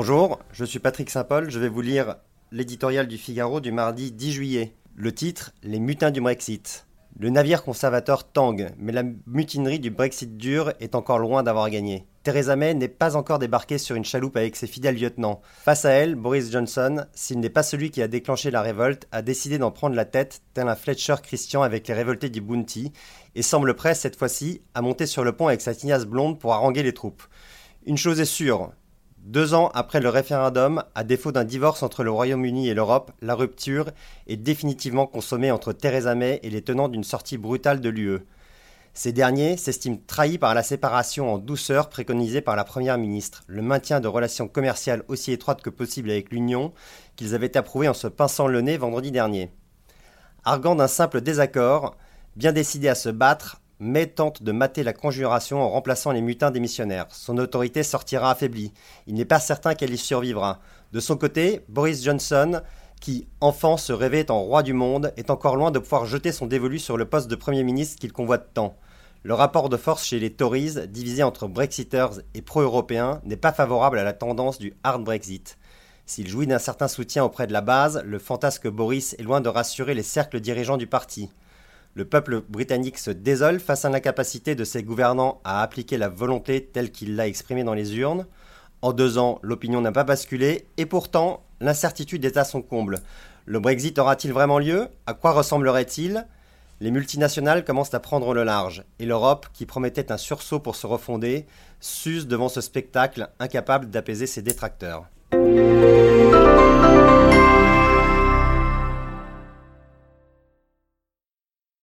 Bonjour, je suis Patrick Saint-Paul, je vais vous lire l'éditorial du Figaro du mardi 10 juillet. Le titre Les mutins du Brexit. Le navire conservateur tangue, mais la mutinerie du Brexit dur est encore loin d'avoir gagné. Theresa May n'est pas encore débarquée sur une chaloupe avec ses fidèles lieutenants. Face à elle, Boris Johnson, s'il n'est pas celui qui a déclenché la révolte, a décidé d'en prendre la tête, tel un Fletcher Christian avec les révoltés du Bounty, et semble prêt cette fois-ci à monter sur le pont avec sa tignasse blonde pour haranguer les troupes. Une chose est sûre, deux ans après le référendum, à défaut d'un divorce entre le Royaume-Uni et l'Europe, la rupture est définitivement consommée entre Theresa May et les tenants d'une sortie brutale de l'UE. Ces derniers s'estiment trahis par la séparation en douceur préconisée par la Première ministre, le maintien de relations commerciales aussi étroites que possible avec l'Union, qu'ils avaient approuvé en se pinçant le nez vendredi dernier. Arguant d'un simple désaccord, bien décidé à se battre, May tente de mater la conjuration en remplaçant les mutins démissionnaires. Son autorité sortira affaiblie. Il n'est pas certain qu'elle y survivra. De son côté, Boris Johnson, qui, enfant, se rêvait en roi du monde, est encore loin de pouvoir jeter son dévolu sur le poste de Premier ministre qu'il convoite tant. Le rapport de force chez les Tories, divisé entre Brexiters et pro-européens, n'est pas favorable à la tendance du hard Brexit. S'il jouit d'un certain soutien auprès de la base, le fantasque Boris est loin de rassurer les cercles dirigeants du parti. Le peuple britannique se désole face à l'incapacité de ses gouvernants à appliquer la volonté telle qu'il l'a exprimée dans les urnes. En deux ans, l'opinion n'a pas basculé, et pourtant, l'incertitude est à son comble. Le Brexit aura-t-il vraiment lieu? À quoi ressemblerait-il? Les multinationales commencent à prendre le large, et l'Europe, qui promettait un sursaut pour se refonder, s'use devant ce spectacle incapable d'apaiser ses détracteurs.